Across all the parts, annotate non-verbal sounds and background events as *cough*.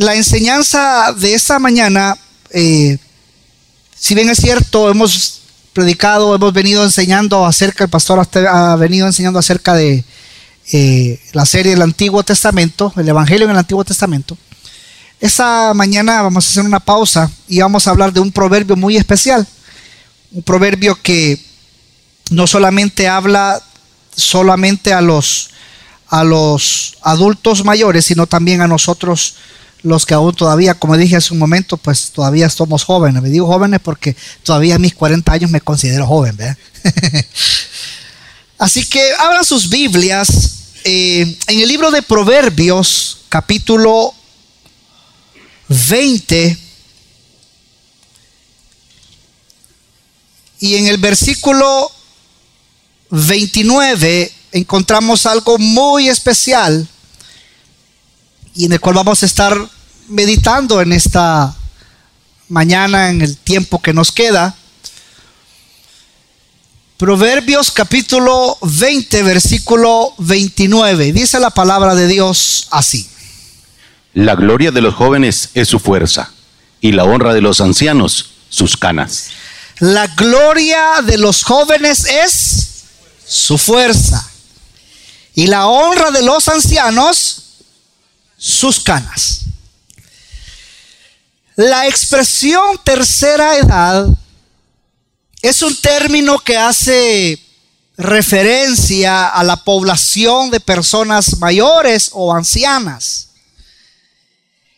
La enseñanza de esta mañana, eh, si bien es cierto, hemos predicado, hemos venido enseñando acerca, el pastor ha venido enseñando acerca de eh, la serie del Antiguo Testamento, el Evangelio en el Antiguo Testamento. Esta mañana vamos a hacer una pausa y vamos a hablar de un proverbio muy especial. Un proverbio que no solamente habla solamente a los, a los adultos mayores, sino también a nosotros los que aún todavía, como dije hace un momento, pues todavía somos jóvenes. Me digo jóvenes porque todavía a mis 40 años me considero joven. *laughs* Así que abran sus Biblias eh, en el libro de Proverbios, capítulo 20. Y en el versículo 29 encontramos algo muy especial y en el cual vamos a estar meditando en esta mañana, en el tiempo que nos queda. Proverbios capítulo 20, versículo 29. Dice la palabra de Dios así. La gloria de los jóvenes es su fuerza y la honra de los ancianos sus canas. La gloria de los jóvenes es su fuerza y la honra de los ancianos sus canas. La expresión tercera edad es un término que hace referencia a la población de personas mayores o ancianas.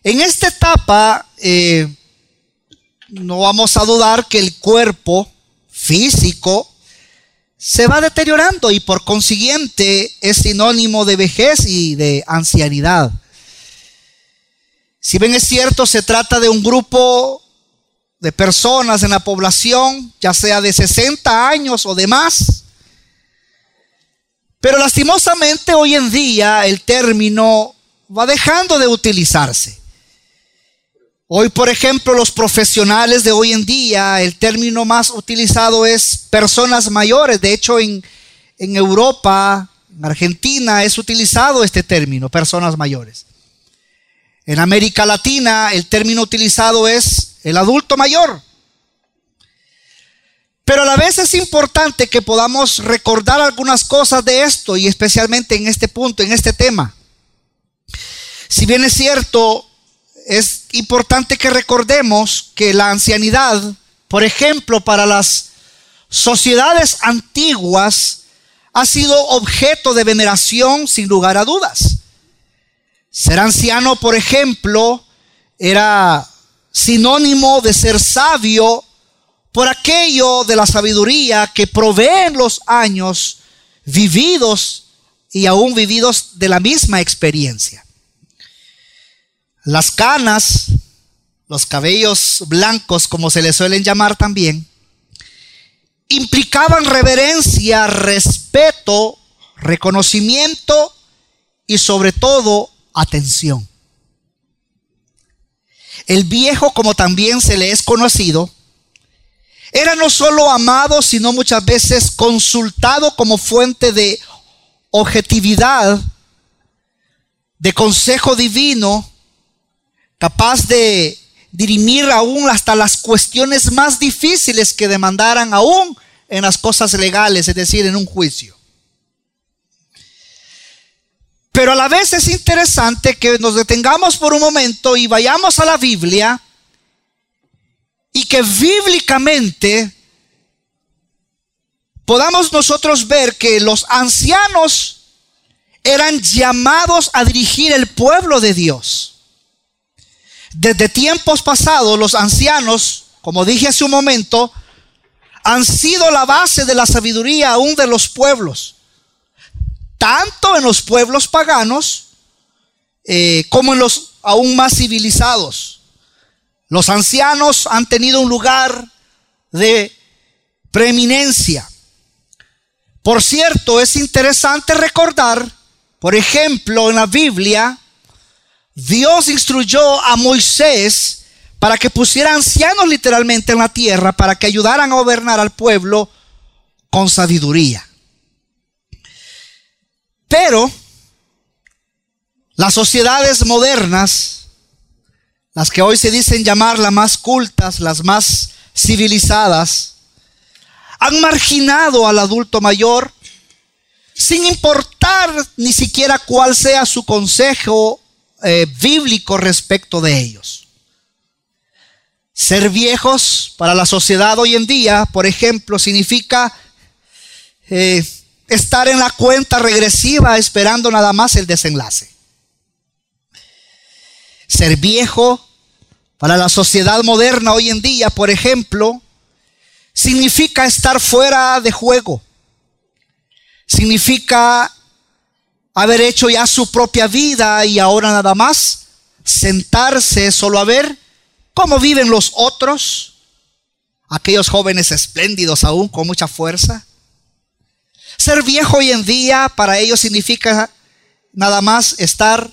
En esta etapa eh, no vamos a dudar que el cuerpo físico se va deteriorando y por consiguiente es sinónimo de vejez y de ancianidad. Si bien es cierto, se trata de un grupo de personas en la población, ya sea de 60 años o de más, pero lastimosamente hoy en día el término va dejando de utilizarse. Hoy, por ejemplo, los profesionales de hoy en día, el término más utilizado es personas mayores. De hecho, en, en Europa, en Argentina, es utilizado este término, personas mayores. En América Latina el término utilizado es el adulto mayor. Pero a la vez es importante que podamos recordar algunas cosas de esto y especialmente en este punto, en este tema. Si bien es cierto, es importante que recordemos que la ancianidad, por ejemplo, para las sociedades antiguas, ha sido objeto de veneración sin lugar a dudas. Ser anciano, por ejemplo, era sinónimo de ser sabio por aquello de la sabiduría que proveen los años vividos y aún vividos de la misma experiencia. Las canas, los cabellos blancos, como se les suelen llamar también, implicaban reverencia, respeto, reconocimiento y sobre todo atención. El viejo, como también se le es conocido, era no solo amado, sino muchas veces consultado como fuente de objetividad, de consejo divino, capaz de dirimir aún hasta las cuestiones más difíciles que demandaran aún en las cosas legales, es decir, en un juicio. Pero a la vez es interesante que nos detengamos por un momento y vayamos a la Biblia y que bíblicamente podamos nosotros ver que los ancianos eran llamados a dirigir el pueblo de Dios. Desde tiempos pasados los ancianos, como dije hace un momento, han sido la base de la sabiduría aún de los pueblos tanto en los pueblos paganos eh, como en los aún más civilizados. Los ancianos han tenido un lugar de preeminencia. Por cierto, es interesante recordar, por ejemplo, en la Biblia, Dios instruyó a Moisés para que pusiera ancianos literalmente en la tierra, para que ayudaran a gobernar al pueblo con sabiduría. Pero las sociedades modernas las que hoy se dicen llamar las más cultas, las más civilizadas, han marginado al adulto mayor sin importar ni siquiera cuál sea su consejo eh, bíblico respecto de ellos. Ser viejos para la sociedad hoy en día, por ejemplo, significa eh, estar en la cuenta regresiva esperando nada más el desenlace. Ser viejo para la sociedad moderna hoy en día, por ejemplo, significa estar fuera de juego. Significa haber hecho ya su propia vida y ahora nada más sentarse solo a ver cómo viven los otros, aquellos jóvenes espléndidos aún con mucha fuerza. Ser viejo hoy en día para ellos significa nada más estar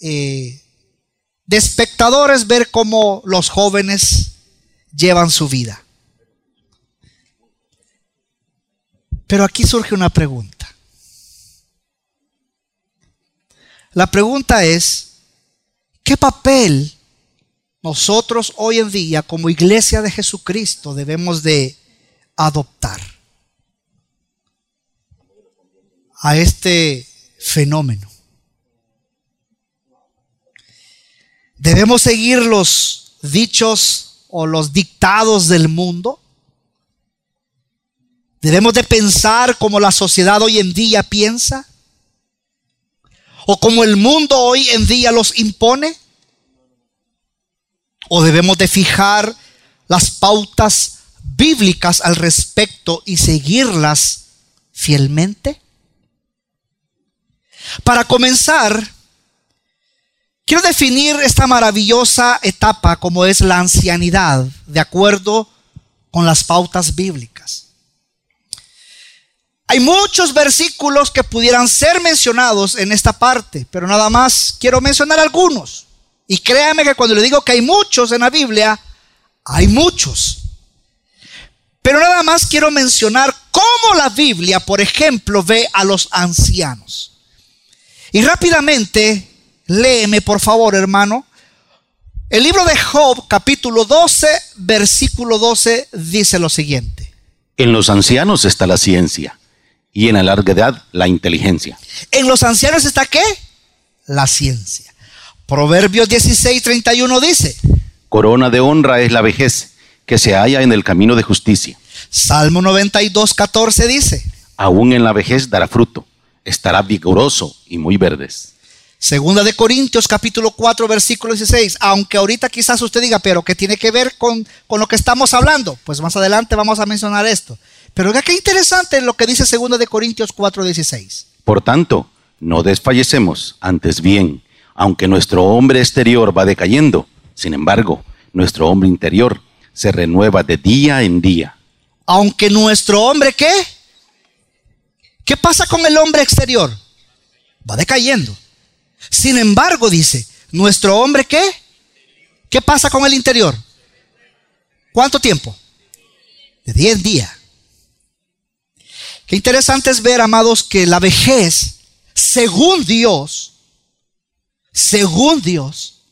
eh, de espectadores, ver cómo los jóvenes llevan su vida. Pero aquí surge una pregunta. La pregunta es, ¿qué papel nosotros hoy en día como iglesia de Jesucristo debemos de adoptar a este fenómeno? ¿Debemos seguir los dichos o los dictados del mundo? ¿Debemos de pensar como la sociedad hoy en día piensa? ¿O como el mundo hoy en día los impone? ¿O debemos de fijar las pautas bíblicas al respecto y seguirlas fielmente? Para comenzar, quiero definir esta maravillosa etapa como es la ancianidad, de acuerdo con las pautas bíblicas. Hay muchos versículos que pudieran ser mencionados en esta parte, pero nada más quiero mencionar algunos. Y créame que cuando le digo que hay muchos en la Biblia, hay muchos. Pero nada más quiero mencionar cómo la Biblia, por ejemplo, ve a los ancianos. Y rápidamente, léeme por favor, hermano. El libro de Job, capítulo 12, versículo 12, dice lo siguiente. En los ancianos está la ciencia y en la larga edad la inteligencia. En los ancianos está qué? La ciencia. Proverbios 16, 31 dice. Corona de honra es la vejez que se halla en el camino de justicia. Salmo 92, 14 dice. Aún en la vejez dará fruto, estará vigoroso y muy verdes. Segunda de Corintios capítulo 4 versículo 16. Aunque ahorita quizás usted diga, pero ¿qué tiene que ver con, con lo que estamos hablando? Pues más adelante vamos a mencionar esto. Pero qué interesante lo que dice 2 de Corintios 4:16. Por tanto, no desfallecemos, antes bien, aunque nuestro hombre exterior va decayendo, sin embargo, nuestro hombre interior se renueva de día en día. Aunque nuestro hombre qué? ¿Qué pasa con el hombre exterior? Va decayendo. Sin embargo, dice, nuestro hombre qué? ¿Qué pasa con el interior? ¿Cuánto tiempo? De día en día. Qué interesante es ver, amados, que la vejez, según Dios, según Dios,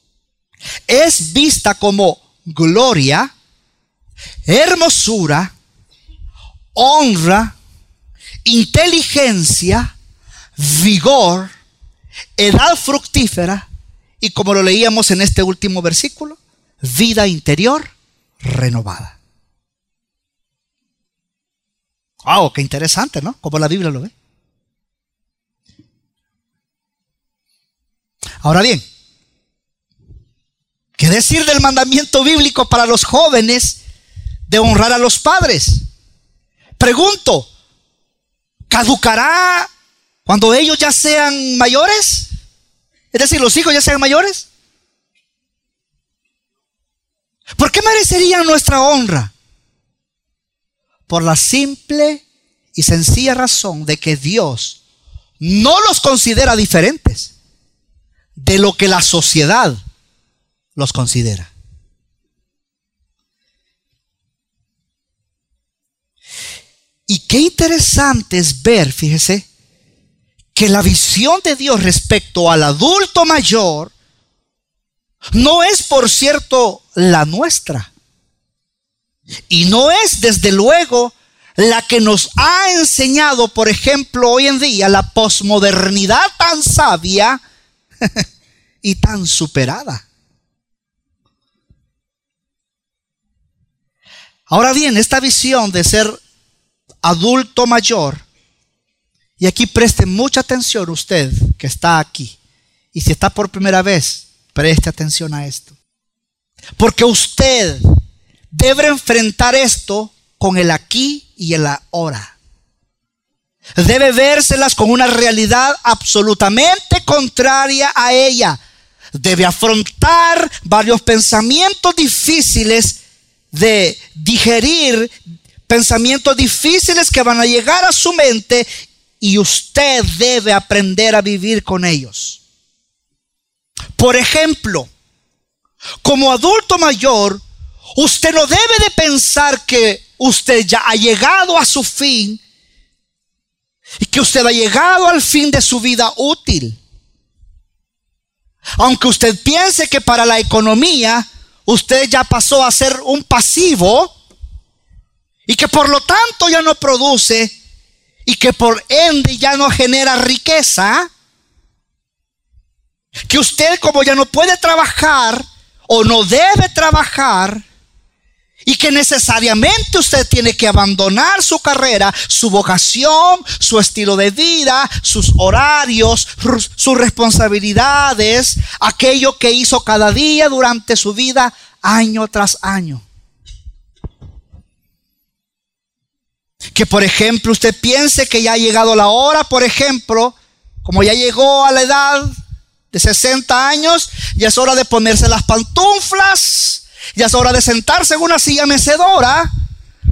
es vista como gloria, hermosura, honra, inteligencia, vigor, edad fructífera y como lo leíamos en este último versículo, vida interior renovada. Wow, qué interesante, ¿no? Como la Biblia lo ve. Ahora bien, ¿qué decir del mandamiento bíblico para los jóvenes de honrar a los padres? Pregunto, ¿caducará cuando ellos ya sean mayores? Es decir, los hijos ya sean mayores. ¿Por qué merecerían nuestra honra? por la simple y sencilla razón de que Dios no los considera diferentes de lo que la sociedad los considera. Y qué interesante es ver, fíjese, que la visión de Dios respecto al adulto mayor no es, por cierto, la nuestra. Y no es, desde luego, la que nos ha enseñado, por ejemplo, hoy en día la posmodernidad tan sabia *laughs* y tan superada. Ahora bien, esta visión de ser adulto mayor, y aquí preste mucha atención usted que está aquí, y si está por primera vez, preste atención a esto. Porque usted debe enfrentar esto con el aquí y el ahora. Debe vérselas con una realidad absolutamente contraria a ella. Debe afrontar varios pensamientos difíciles de digerir, pensamientos difíciles que van a llegar a su mente y usted debe aprender a vivir con ellos. Por ejemplo, como adulto mayor, usted no debe de pensar que usted ya ha llegado a su fin y que usted ha llegado al fin de su vida útil. Aunque usted piense que para la economía usted ya pasó a ser un pasivo y que por lo tanto ya no produce y que por ende ya no genera riqueza, que usted como ya no puede trabajar o no debe trabajar, y que necesariamente usted tiene que abandonar su carrera, su vocación, su estilo de vida, sus horarios, sus responsabilidades, aquello que hizo cada día durante su vida, año tras año. Que por ejemplo usted piense que ya ha llegado la hora, por ejemplo, como ya llegó a la edad de 60 años, ya es hora de ponerse las pantuflas, ya es hora de sentarse en una silla mecedora,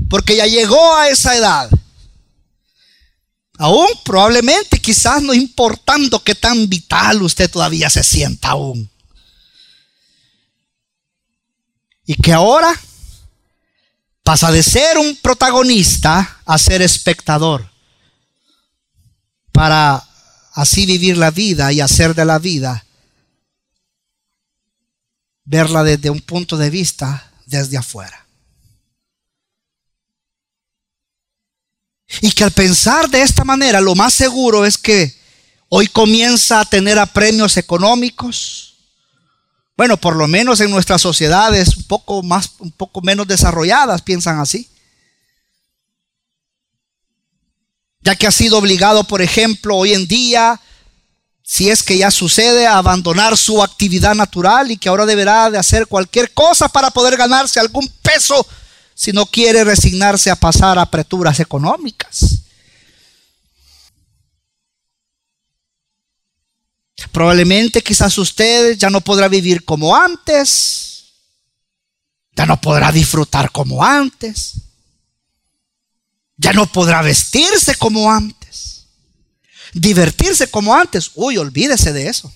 porque ya llegó a esa edad. Aún probablemente, quizás no importando qué tan vital usted todavía se sienta aún. Y que ahora pasa de ser un protagonista a ser espectador. Para así vivir la vida y hacer de la vida verla desde un punto de vista desde afuera. Y que al pensar de esta manera, lo más seguro es que hoy comienza a tener apremios económicos. Bueno, por lo menos en nuestras sociedades un poco más, un poco menos desarrolladas piensan así. Ya que ha sido obligado, por ejemplo, hoy en día si es que ya sucede, a abandonar su actividad natural y que ahora deberá de hacer cualquier cosa para poder ganarse algún peso si no quiere resignarse a pasar apreturas económicas. Probablemente quizás usted ya no podrá vivir como antes, ya no podrá disfrutar como antes, ya no podrá vestirse como antes. Divertirse como antes, uy, olvídese de eso.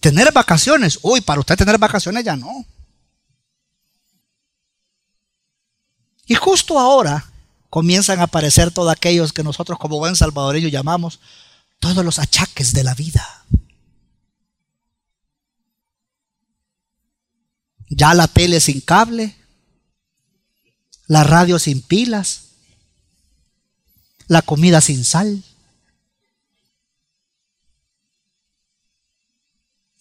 Tener vacaciones, uy, para usted tener vacaciones ya no. Y justo ahora comienzan a aparecer todos aquellos que nosotros como buen salvadoreño llamamos todos los achaques de la vida. Ya la tele sin cable, la radio sin pilas, la comida sin sal,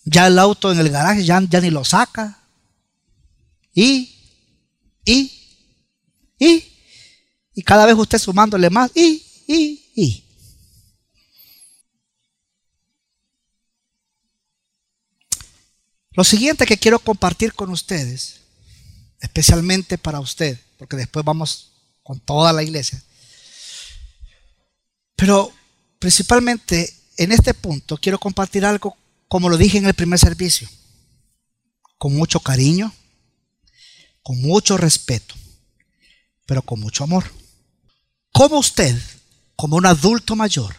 Ya el auto en el garaje ya, ya ni lo saca. Y, y, y, y cada vez usted sumándole más, y, y, y. Lo siguiente que quiero compartir con ustedes, especialmente para usted, porque después vamos con toda la iglesia, pero principalmente en este punto quiero compartir algo como lo dije en el primer servicio, con mucho cariño, con mucho respeto, pero con mucho amor. ¿Cómo usted, como un adulto mayor,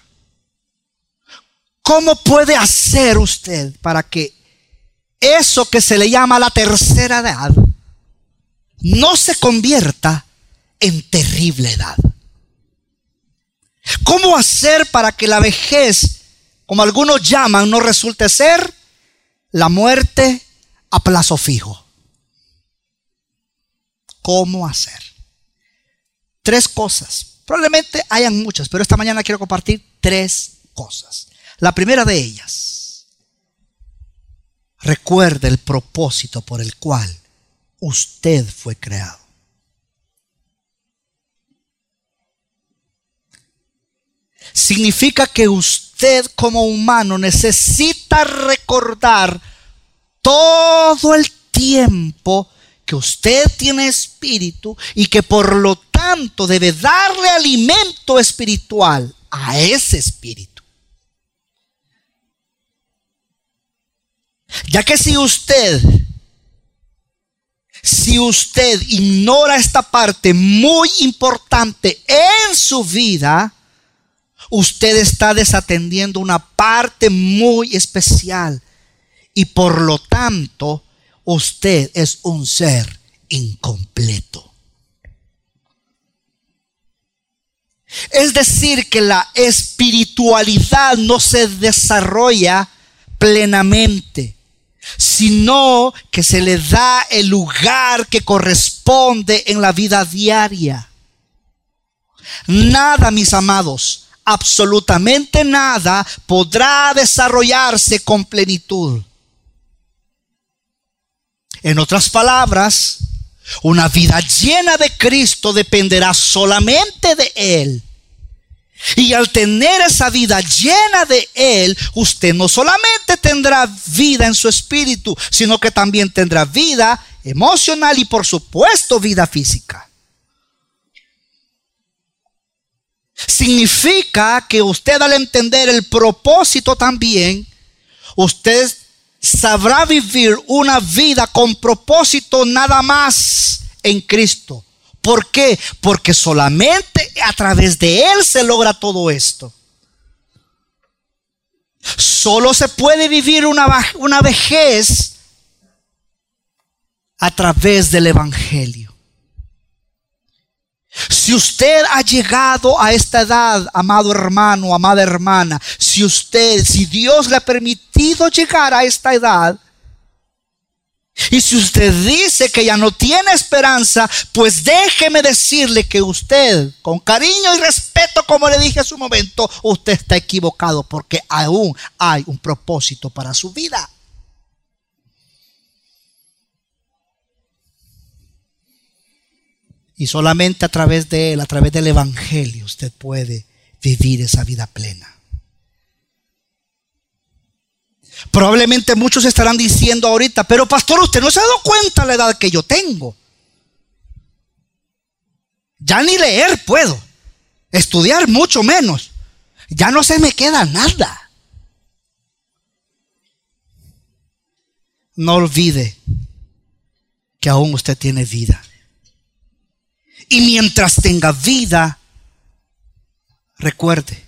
cómo puede hacer usted para que eso que se le llama la tercera edad no se convierta en terrible edad? ¿Cómo hacer para que la vejez como algunos llaman, no resulte ser la muerte a plazo fijo. ¿Cómo hacer? Tres cosas. Probablemente hayan muchas, pero esta mañana quiero compartir tres cosas. La primera de ellas, recuerde el propósito por el cual usted fue creado. Significa que usted como humano necesita recordar todo el tiempo que usted tiene espíritu y que por lo tanto debe darle alimento espiritual a ese espíritu. Ya que si usted, si usted ignora esta parte muy importante en su vida, usted está desatendiendo una parte muy especial y por lo tanto usted es un ser incompleto. Es decir, que la espiritualidad no se desarrolla plenamente, sino que se le da el lugar que corresponde en la vida diaria. Nada, mis amados, absolutamente nada podrá desarrollarse con plenitud. En otras palabras, una vida llena de Cristo dependerá solamente de Él. Y al tener esa vida llena de Él, usted no solamente tendrá vida en su espíritu, sino que también tendrá vida emocional y por supuesto vida física. Significa que usted al entender el propósito también, usted sabrá vivir una vida con propósito nada más en Cristo. ¿Por qué? Porque solamente a través de Él se logra todo esto. Solo se puede vivir una, una vejez a través del Evangelio. Si usted ha llegado a esta edad, amado hermano, amada hermana, si usted, si Dios le ha permitido llegar a esta edad, y si usted dice que ya no tiene esperanza, pues déjeme decirle que usted, con cariño y respeto, como le dije hace un momento, usted está equivocado porque aún hay un propósito para su vida. Y solamente a través de Él, a través del Evangelio, usted puede vivir esa vida plena. Probablemente muchos estarán diciendo ahorita, pero pastor, usted no se ha dado cuenta la edad que yo tengo. Ya ni leer puedo, estudiar mucho menos. Ya no se me queda nada. No olvide que aún usted tiene vida. Y mientras tenga vida, recuerde,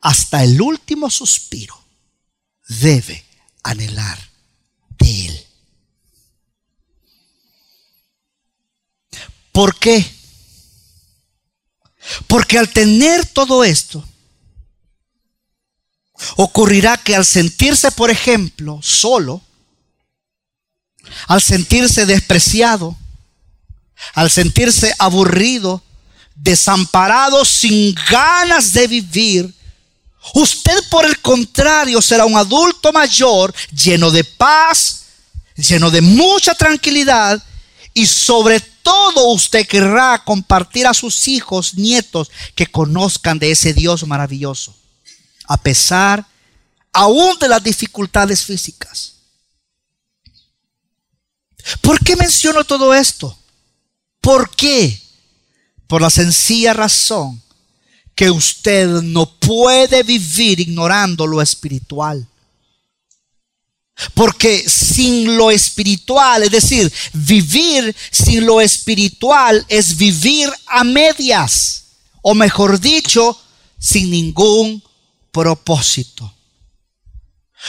hasta el último suspiro debe anhelar de Él. ¿Por qué? Porque al tener todo esto, ocurrirá que al sentirse, por ejemplo, solo, al sentirse despreciado, al sentirse aburrido, desamparado, sin ganas de vivir, usted por el contrario será un adulto mayor lleno de paz, lleno de mucha tranquilidad y sobre todo usted querrá compartir a sus hijos, nietos, que conozcan de ese Dios maravilloso, a pesar aún de las dificultades físicas. ¿Por qué menciono todo esto? ¿Por qué? Por la sencilla razón que usted no puede vivir ignorando lo espiritual. Porque sin lo espiritual, es decir, vivir sin lo espiritual es vivir a medias, o mejor dicho, sin ningún propósito.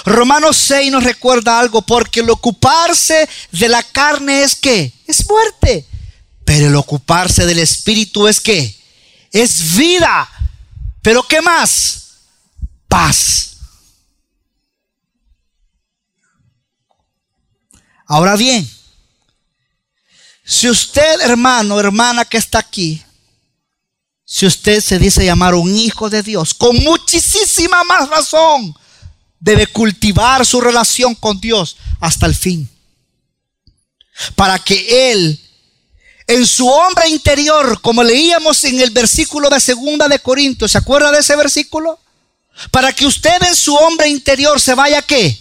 Romanos 6 nos recuerda algo, porque el ocuparse de la carne es que es muerte, pero el ocuparse del Espíritu es que es vida. Pero ¿qué más? Paz. Ahora bien, si usted, hermano, hermana que está aquí, si usted se dice llamar un hijo de Dios, con muchísima más razón, debe cultivar su relación con Dios hasta el fin. Para que Él, en su hombre interior, como leíamos en el versículo de segunda de Corintios, ¿se acuerda de ese versículo? Para que usted en su hombre interior se vaya qué?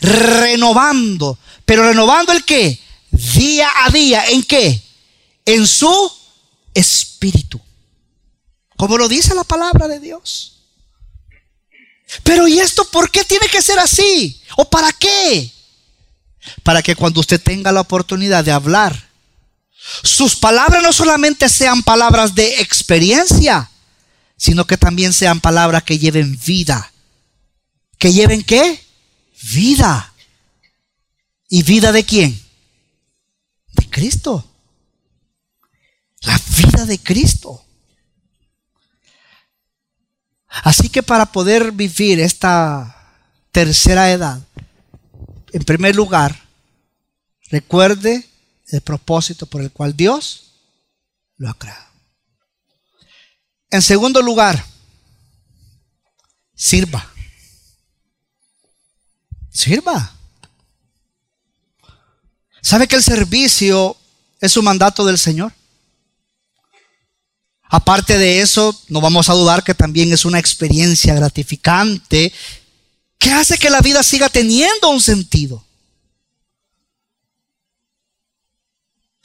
Renovando. Pero renovando el qué? Día a día. ¿En qué? En su espíritu. Como lo dice la palabra de Dios. Pero ¿y esto por qué tiene que ser así? ¿O para qué? Para que cuando usted tenga la oportunidad de hablar, sus palabras no solamente sean palabras de experiencia, sino que también sean palabras que lleven vida. ¿Que lleven qué? Vida. ¿Y vida de quién? De Cristo. La vida de Cristo. Así que para poder vivir esta tercera edad, en primer lugar, recuerde el propósito por el cual Dios lo ha creado. En segundo lugar, sirva. Sirva. ¿Sabe que el servicio es un mandato del Señor? Aparte de eso, no vamos a dudar que también es una experiencia gratificante que hace que la vida siga teniendo un sentido.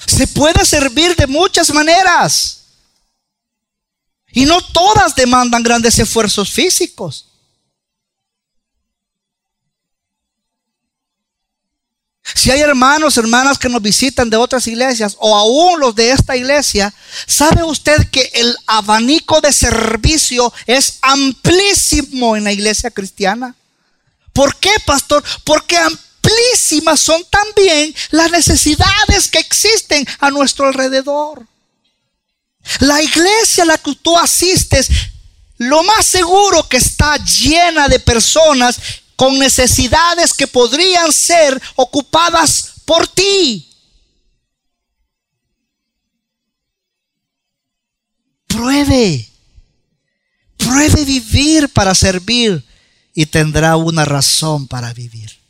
Se puede servir de muchas maneras. Y no todas demandan grandes esfuerzos físicos. Si hay hermanos, hermanas que nos visitan de otras iglesias o aún los de esta iglesia, ¿sabe usted que el abanico de servicio es amplísimo en la iglesia cristiana? ¿Por qué, pastor? Porque amplísimas son también las necesidades que existen a nuestro alrededor. La iglesia a la que tú asistes, lo más seguro que está llena de personas con necesidades que podrían ser ocupadas por ti. Pruebe, pruebe vivir para servir y tendrá una razón para vivir.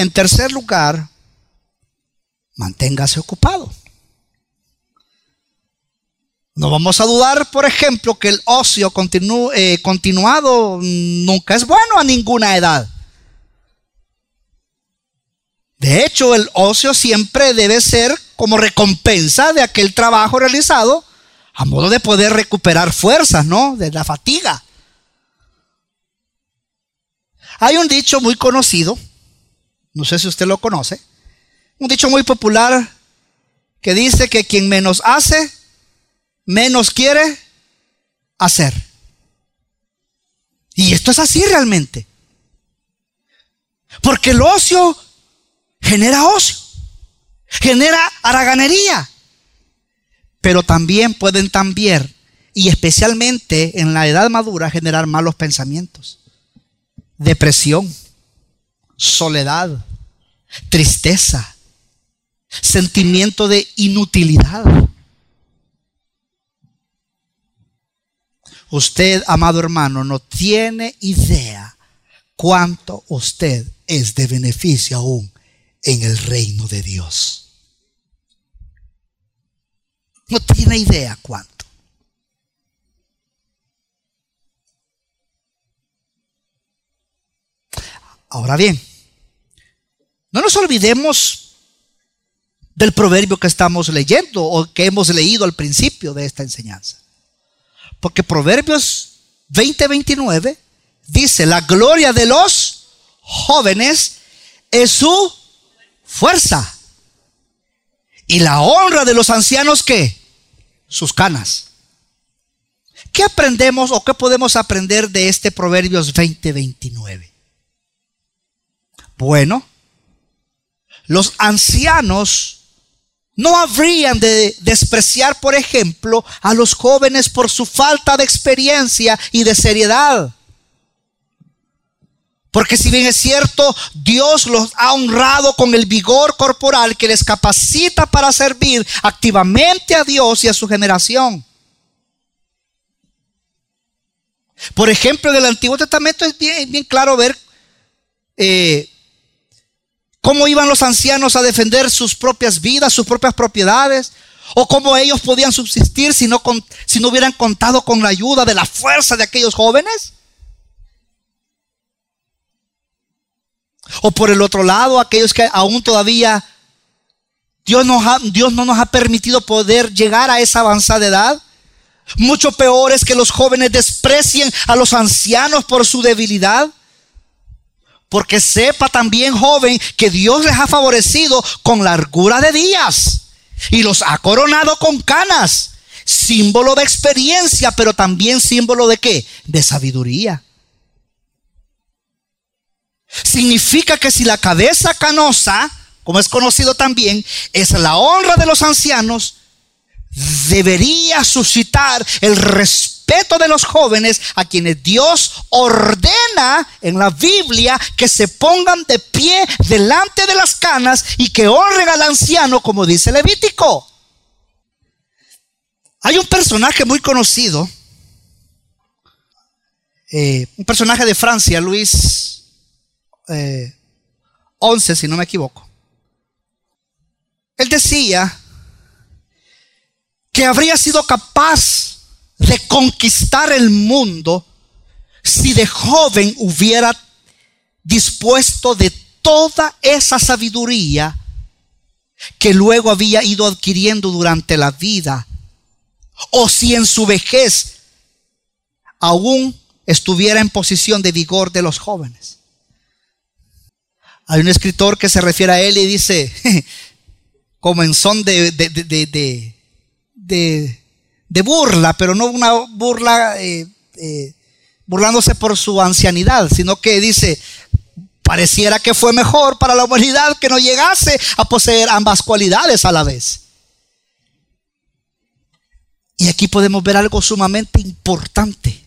En tercer lugar, manténgase ocupado. No vamos a dudar, por ejemplo, que el ocio eh, continuado nunca es bueno a ninguna edad. De hecho, el ocio siempre debe ser como recompensa de aquel trabajo realizado, a modo de poder recuperar fuerzas, ¿no? De la fatiga. Hay un dicho muy conocido, no sé si usted lo conoce, un dicho muy popular que dice que quien menos hace, menos quiere hacer. Y esto es así realmente. Porque el ocio genera ocio, genera haraganería. Pero también pueden también, y especialmente en la edad madura, generar malos pensamientos, depresión, soledad, tristeza, sentimiento de inutilidad. Usted, amado hermano, no tiene idea cuánto usted es de beneficio aún en el reino de Dios. No tiene idea cuánto. Ahora bien, no nos olvidemos del proverbio que estamos leyendo o que hemos leído al principio de esta enseñanza. Porque Proverbios 20:29 dice, la gloria de los jóvenes es su fuerza. Y la honra de los ancianos, ¿qué? Sus canas. ¿Qué aprendemos o qué podemos aprender de este Proverbios 20:29? Bueno, los ancianos no habrían de despreciar, por ejemplo, a los jóvenes por su falta de experiencia y de seriedad. Porque si bien es cierto, Dios los ha honrado con el vigor corporal que les capacita para servir activamente a Dios y a su generación. Por ejemplo, en el Antiguo Testamento es bien, claro ver eh, cómo iban los ancianos a defender sus propias vidas, sus propias propiedades, o cómo ellos podían subsistir si no, si no hubieran contado con la ayuda de la fuerza de aquellos jóvenes. O por el otro lado, aquellos que aún todavía Dios, Dios no nos ha permitido poder llegar a esa avanzada edad. Mucho peor es que los jóvenes desprecien a los ancianos por su debilidad. Porque sepa también, joven, que Dios les ha favorecido con largura de días y los ha coronado con canas. Símbolo de experiencia, pero también símbolo de qué? De sabiduría. Significa que si la cabeza canosa, como es conocido también, es la honra de los ancianos, debería suscitar el respeto de los jóvenes a quienes Dios ordena en la Biblia que se pongan de pie delante de las canas y que honren al anciano como dice Levítico. Hay un personaje muy conocido, eh, un personaje de Francia, Luis 11, eh, si no me equivoco. Él decía que habría sido capaz de conquistar el mundo si de joven hubiera dispuesto de toda esa sabiduría que luego había ido adquiriendo durante la vida, o si en su vejez aún estuviera en posición de vigor de los jóvenes. Hay un escritor que se refiere a él y dice, *laughs* como en son de, de, burla, pero no una burla eh, eh, burlándose por su ancianidad, sino que dice, pareciera que fue mejor para la humanidad que no llegase a poseer ambas cualidades a la vez. Y aquí podemos ver algo sumamente importante.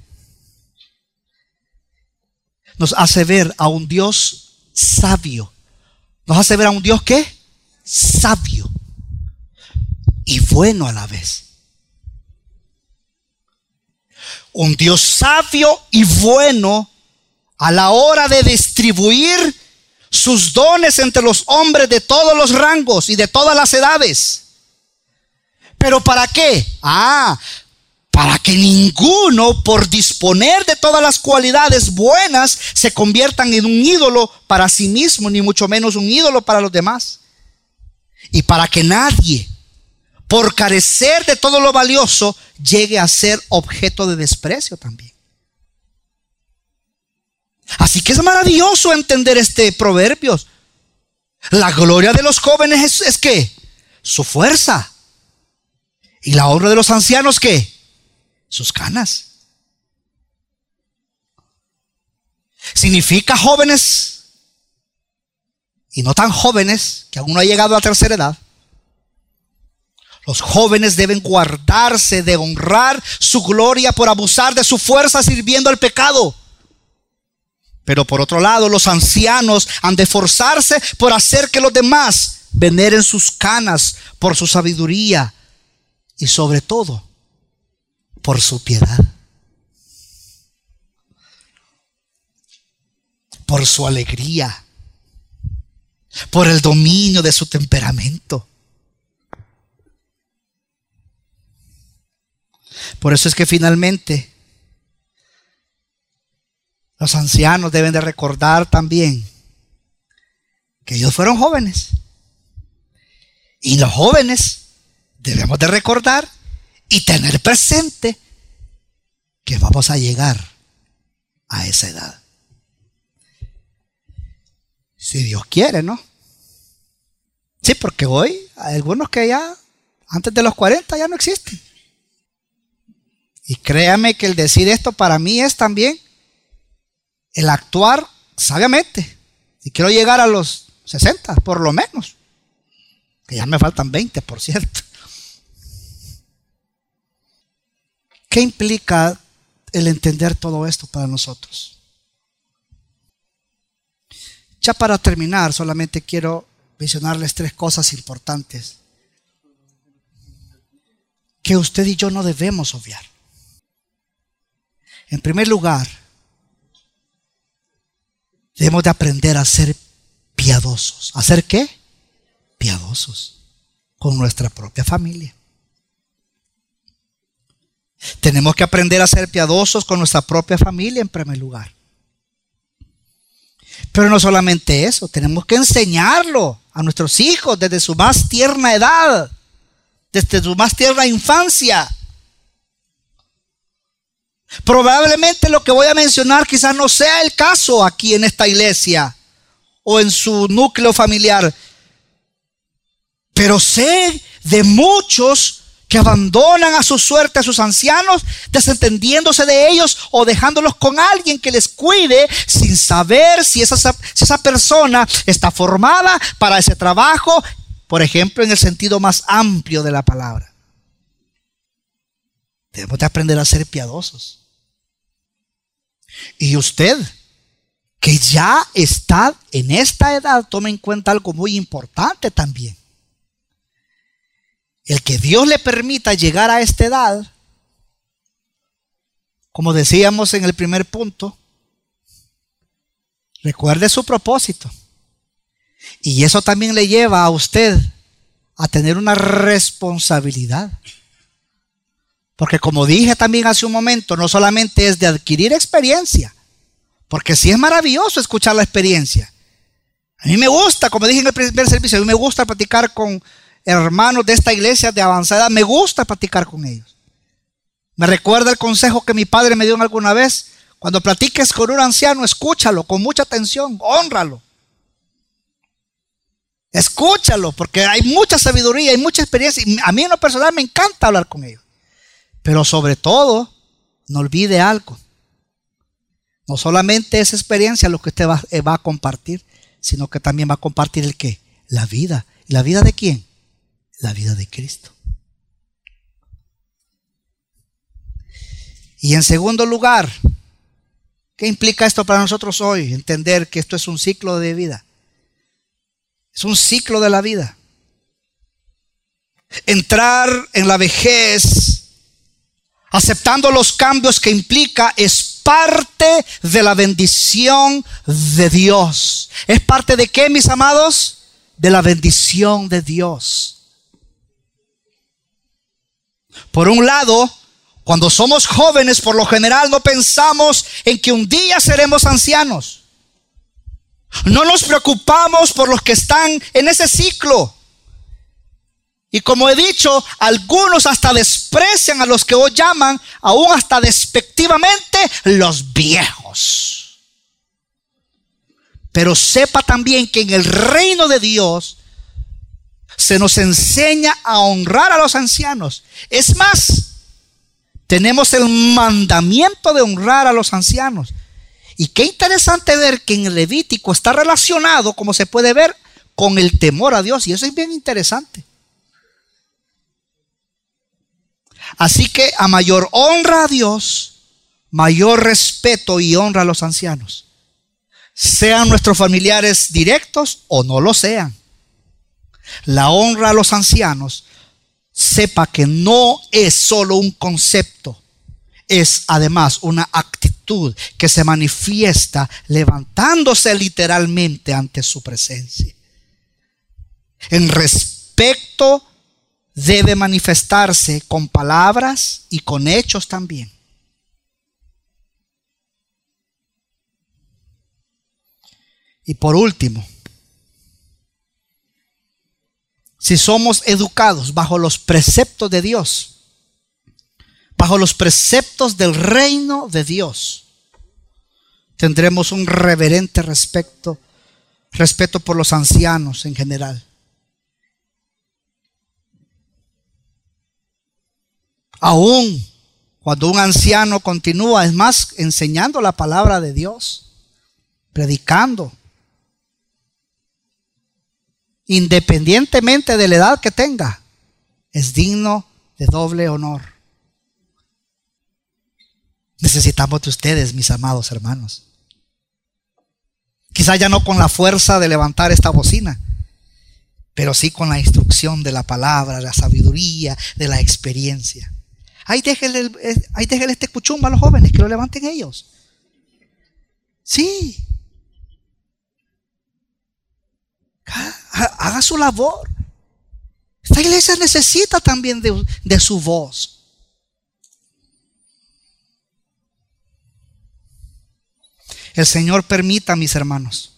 Nos hace ver a un Dios sabio. Nos hace ver a un Dios que sabio y bueno a la vez. Un Dios sabio y bueno a la hora de distribuir sus dones entre los hombres de todos los rangos y de todas las edades. ¿Pero para qué? Ah, para que ninguno, por disponer de todas las cualidades buenas, se conviertan en un ídolo para sí mismo, ni mucho menos un ídolo para los demás. Y para que nadie, por carecer de todo lo valioso, llegue a ser objeto de desprecio también. Así que es maravilloso entender este proverbio. La gloria de los jóvenes es, que su fuerza. Y la obra de los ancianos que sus canas. Significa jóvenes y no tan jóvenes que aún no ha llegado a tercera edad. Los jóvenes deben guardarse de honrar su gloria por abusar de su fuerza sirviendo al pecado. Pero por otro lado, los ancianos han de forzarse por hacer que los demás veneren sus canas por su sabiduría y sobre todo por su piedad, por su alegría, por el dominio de su temperamento. Por eso es que finalmente los ancianos deben de recordar también que ellos fueron jóvenes. Y los jóvenes debemos de recordar y tener presente que vamos a llegar a esa edad. Si Dios quiere, ¿no? Sí, porque hoy hay algunos que ya antes de los 40 ya no existen. Y créame que el decir esto para mí es también el actuar sabiamente. Si quiero llegar a los 60, por lo menos, que ya me faltan 20, por cierto. ¿Qué implica el entender todo esto para nosotros? Ya para terminar, solamente quiero mencionarles tres cosas importantes que usted y yo no debemos obviar. En primer lugar, debemos de aprender a ser piadosos. ¿A ser qué? Piadosos con nuestra propia familia. Tenemos que aprender a ser piadosos con nuestra propia familia en primer lugar. Pero no solamente eso, tenemos que enseñarlo a nuestros hijos desde su más tierna edad, desde su más tierna infancia. Probablemente lo que voy a mencionar quizás no sea el caso aquí en esta iglesia o en su núcleo familiar, pero sé de muchos que abandonan a su suerte a sus ancianos, desentendiéndose de ellos o dejándolos con alguien que les cuide sin saber si esa, si esa persona está formada para ese trabajo, por ejemplo, en el sentido más amplio de la palabra. Debemos de aprender a ser piadosos. Y usted, que ya está en esta edad, tome en cuenta algo muy importante también. El que Dios le permita llegar a esta edad, como decíamos en el primer punto, recuerde su propósito. Y eso también le lleva a usted a tener una responsabilidad. Porque como dije también hace un momento, no solamente es de adquirir experiencia, porque sí es maravilloso escuchar la experiencia. A mí me gusta, como dije en el primer servicio, a mí me gusta platicar con hermanos de esta iglesia de avanzada, me gusta platicar con ellos. Me recuerda el consejo que mi padre me dio alguna vez. Cuando platiques con un anciano, escúchalo con mucha atención, honralo. Escúchalo, porque hay mucha sabiduría, hay mucha experiencia. Y a mí en lo personal me encanta hablar con ellos. Pero sobre todo, no olvide algo. No solamente esa experiencia lo que usted va, eh, va a compartir, sino que también va a compartir el qué? La vida. ¿Y la vida de quién? la vida de Cristo. Y en segundo lugar, ¿qué implica esto para nosotros hoy? Entender que esto es un ciclo de vida. Es un ciclo de la vida. Entrar en la vejez, aceptando los cambios que implica, es parte de la bendición de Dios. ¿Es parte de qué, mis amados? De la bendición de Dios. Por un lado, cuando somos jóvenes, por lo general no pensamos en que un día seremos ancianos. No nos preocupamos por los que están en ese ciclo. Y como he dicho, algunos hasta desprecian a los que hoy llaman, aún hasta despectivamente, los viejos. Pero sepa también que en el reino de Dios se nos enseña a honrar a los ancianos. Es más, tenemos el mandamiento de honrar a los ancianos. Y qué interesante ver que en el Levítico está relacionado, como se puede ver, con el temor a Dios. Y eso es bien interesante. Así que a mayor honra a Dios, mayor respeto y honra a los ancianos. Sean nuestros familiares directos o no lo sean la honra a los ancianos, sepa que no es solo un concepto, es además una actitud que se manifiesta levantándose literalmente ante su presencia. En respecto debe manifestarse con palabras y con hechos también. Y por último, si somos educados bajo los preceptos de Dios, bajo los preceptos del reino de Dios, tendremos un reverente respeto, respeto por los ancianos en general. Aún cuando un anciano continúa, es más, enseñando la palabra de Dios, predicando, independientemente de la edad que tenga, es digno de doble honor. Necesitamos de ustedes, mis amados hermanos. Quizá ya no con la fuerza de levantar esta bocina, pero sí con la instrucción de la palabra, la sabiduría, de la experiencia. Ahí déjenle, ahí este cuchumba a los jóvenes, que lo levanten ellos. Sí. Haga su labor. Esta iglesia necesita también de, de su voz. El Señor permita, mis hermanos,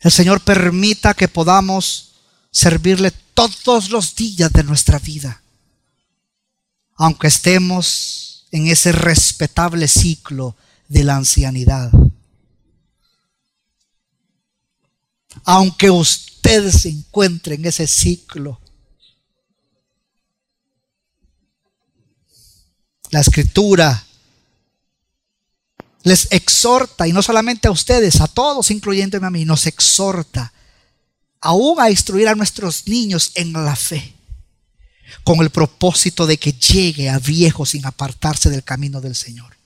el Señor permita que podamos servirle todos los días de nuestra vida, aunque estemos en ese respetable ciclo de la ancianidad. Aunque usted se encuentre en ese ciclo, la escritura les exhorta, y no solamente a ustedes, a todos, incluyéndome a mí, nos exhorta aún a instruir a nuestros niños en la fe, con el propósito de que llegue a viejo sin apartarse del camino del Señor.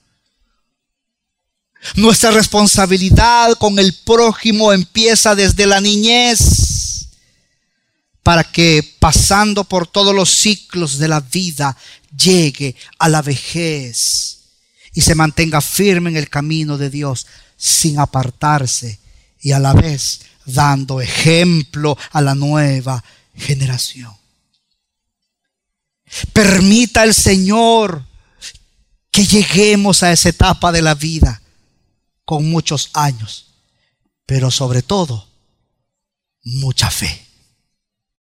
Nuestra responsabilidad con el prójimo empieza desde la niñez para que pasando por todos los ciclos de la vida llegue a la vejez y se mantenga firme en el camino de Dios sin apartarse y a la vez dando ejemplo a la nueva generación. Permita el Señor que lleguemos a esa etapa de la vida con muchos años, pero sobre todo mucha fe.